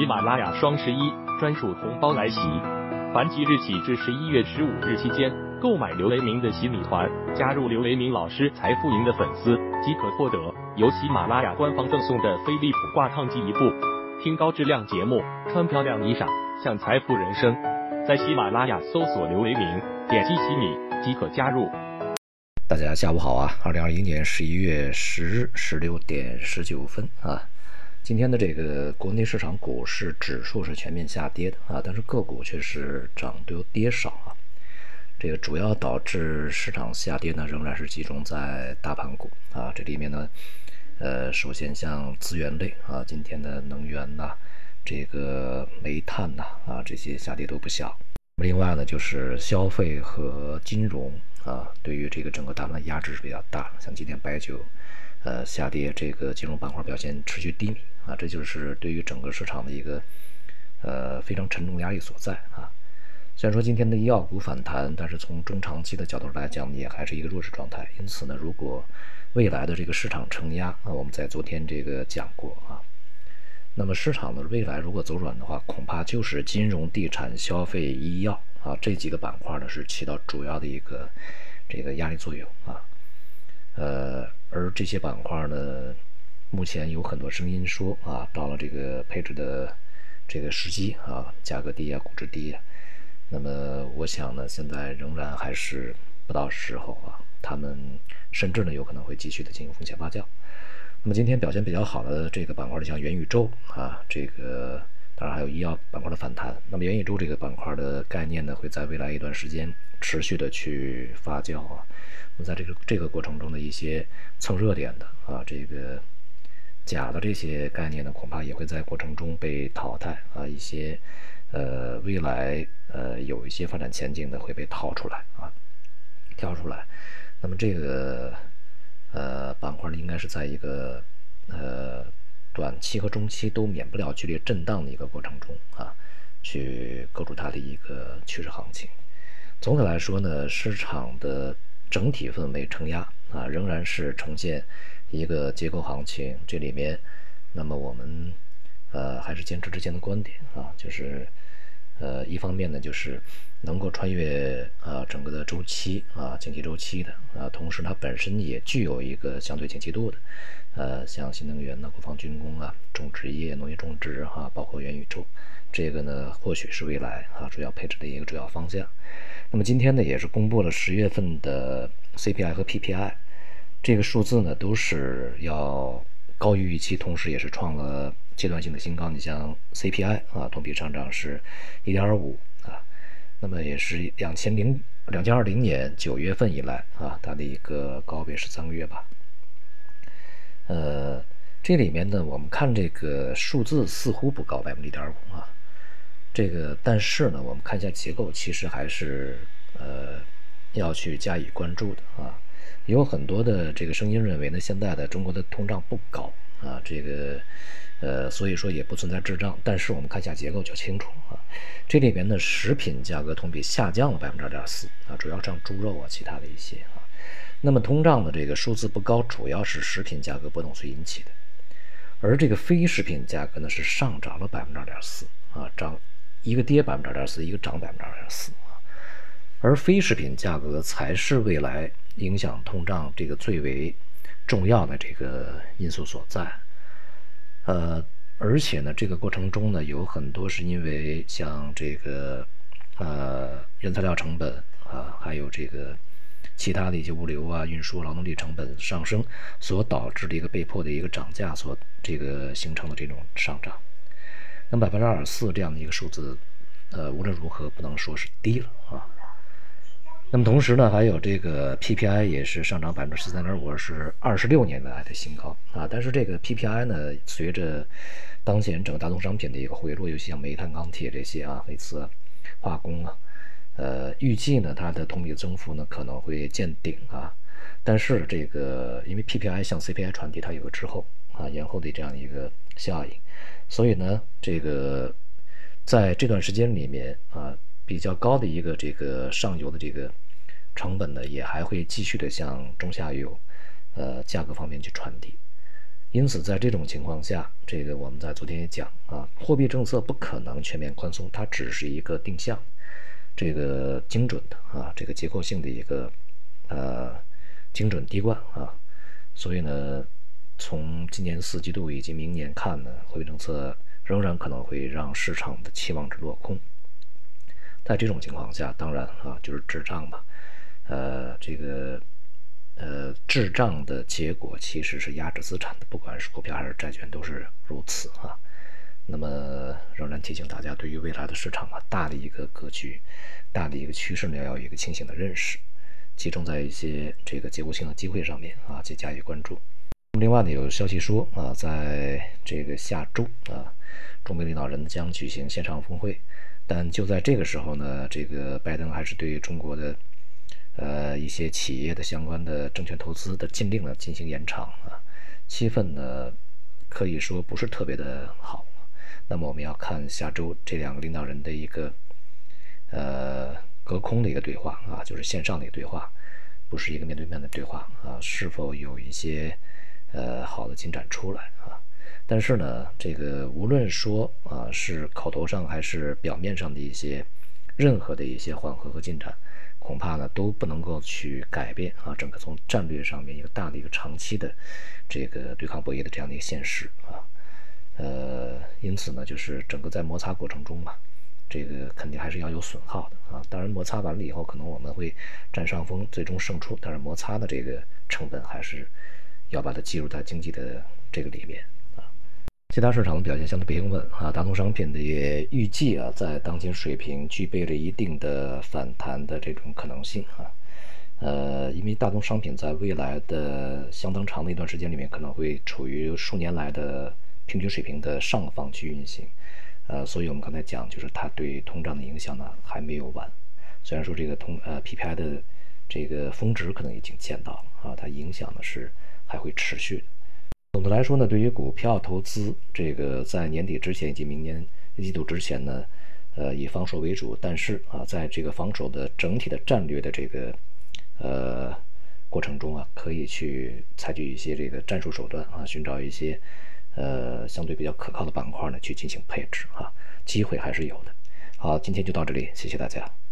喜马拉雅双十一专属红包来袭，凡即日起至十一月十五日期间购买刘雷明的洗米团，加入刘雷明老师财富营的粉丝，即可获得由喜马拉雅官方赠送的飞利浦挂烫机一部，听高质量节目，穿漂亮衣裳，享财富人生。在喜马拉雅搜索刘雷明，点击洗米即可加入。大家下午好啊！二零二一年十一月十日十六点十九分啊。今天的这个国内市场股市指数是全面下跌的啊，但是个股却是涨多跌少啊。这个主要导致市场下跌呢，仍然是集中在大盘股啊。这里面呢，呃，首先像资源类啊，今天的能源呐，这个煤炭呐啊，这些下跌都不小。另外呢，就是消费和金融啊，对于这个整个大盘压制是比较大。像今天白酒。呃，下跌，这个金融板块表现持续低迷啊，这就是对于整个市场的一个呃非常沉重压力所在啊。虽然说今天的医药股反弹，但是从中长期的角度来讲，也还是一个弱势状态。因此呢，如果未来的这个市场承压啊，我们在昨天这个讲过啊，那么市场的未来如果走软的话，恐怕就是金融、地产、消费、医药啊这几个板块呢是起到主要的一个这个压力作用啊。呃，而这些板块呢，目前有很多声音说啊，到了这个配置的这个时机啊，价格低啊，估值低啊。那么我想呢，现在仍然还是不到时候啊。他们甚至呢，有可能会继续的进行风险发酵。那么今天表现比较好的这个板块呢，像元宇宙啊，这个当然还有医药板块的反弹。那么元宇宙这个板块的概念呢，会在未来一段时间持续的去发酵啊。那么在这个这个过程中的一些蹭热点的啊，这个假的这些概念呢，恐怕也会在过程中被淘汰啊。一些呃未来呃有一些发展前景的会被掏出来啊，挑出来。那么这个呃板块呢，应该是在一个呃短期和中期都免不了剧烈震荡的一个过程中啊，去构筑它的一个趋势行情。总体来说呢，市场的。整体氛围承压啊，仍然是呈现一个结构行情。这里面，那么我们呃还是坚持之前的观点啊，就是呃一方面呢，就是能够穿越啊整个的周期啊经济周期的啊，同时它本身也具有一个相对景气度的，呃像新能源呢、国防军工啊、种植业、农业种植哈，包括元宇宙，这个呢或许是未来啊主要配置的一个主要方向。那么今天呢，也是公布了十月份的 CPI 和 PPI，这个数字呢都是要高于预期，同时也是创了阶段性的新高。你像 CPI 啊，同比上涨是1.5啊，那么也是两千零两千二零年九月份以来啊，它的一个高位是三个月吧。呃，这里面呢，我们看这个数字似乎不高，百分之一点五啊。这个，但是呢，我们看一下结构，其实还是呃要去加以关注的啊。有很多的这个声音认为呢，现在的中国的通胀不高啊，这个呃，所以说也不存在滞胀。但是我们看一下结构就清楚啊。这里边呢，食品价格同比下降了百分之二点四啊，主要像猪肉啊，其他的一些啊。那么通胀的这个数字不高，主要是食品价格波动所引起的。而这个非食品价格呢，是上涨了百分之二点四啊，涨。一个跌百分之二点四，一个涨百分之二点四啊，而非食品价格才是未来影响通胀这个最为重要的这个因素所在。呃，而且呢，这个过程中呢，有很多是因为像这个呃原材料成本啊，还有这个其他的一些物流啊、运输、劳动力成本上升所导致的一个被迫的一个涨价所这个形成的这种上涨。那百分之二十四这样的一个数字，呃，无论如何不能说是低了啊。那么同时呢，还有这个 PPI 也是上涨百分之十三点五，是二十六年来的新高啊。但是这个 PPI 呢，随着当前整个大宗商品的一个回落，尤其像煤炭、钢铁这些啊，类似化工啊，呃，预计呢它的同比增幅呢可能会见顶啊。但是这个因为 PPI 向 CPI 传递，它有个滞后啊、延后的这样一个效应。所以呢，这个在这段时间里面啊，比较高的一个这个上游的这个成本呢，也还会继续的向中下游呃价格方面去传递。因此，在这种情况下，这个我们在昨天也讲啊，货币政策不可能全面宽松，它只是一个定向，这个精准的啊，这个结构性的一个呃精准滴灌啊。所以呢，从今年四季度以及明年看呢，货币政策仍然可能会让市场的期望值落空。在这种情况下，当然啊，就是滞胀吧，呃，这个。呃，滞胀的结果其实是压制资产的，不管是股票还是债券都是如此啊。那么，仍然提醒大家，对于未来的市场啊，大的一个格局，大的一个趋势呢，要有一个清醒的认识，集中在一些这个结构性的机会上面啊，去加以关注。另外呢，有消息说啊，在这个下周啊，中美领导人将举行线上峰会，但就在这个时候呢，这个拜登还是对中国的。呃，一些企业的相关的证券投资的禁令呢进行延长啊，气氛呢可以说不是特别的好。那么我们要看下周这两个领导人的一个呃隔空的一个对话啊，就是线上的一个对话，不是一个面对面的对话啊，是否有一些呃好的进展出来啊？但是呢，这个无论说啊是口头上还是表面上的一些任何的一些缓和和进展。恐怕呢都不能够去改变啊，整个从战略上面一个大的一个长期的这个对抗博弈的这样的一个现实啊，呃，因此呢，就是整个在摩擦过程中嘛，这个肯定还是要有损耗的啊。当然，摩擦完了以后，可能我们会占上风，最终胜出，但是摩擦的这个成本还是要把它计入到经济的这个里面。其他市场的表现相对平稳啊，大宗商品的也预计啊，在当前水平具备了一定的反弹的这种可能性啊，呃，因为大宗商品在未来的相当长的一段时间里面可能会处于数年来的平均水平的上方去运行，呃，所以我们刚才讲就是它对通胀的影响呢还没有完，虽然说这个通呃 PPI 的这个峰值可能已经见到了啊，它影响的是还会持续。总的来说呢，对于股票投资，这个在年底之前以及明年一季度之前呢，呃，以防守为主。但是啊，在这个防守的整体的战略的这个呃过程中啊，可以去采取一些这个战术手段啊，寻找一些呃相对比较可靠的板块呢，去进行配置啊，机会还是有的。好，今天就到这里，谢谢大家。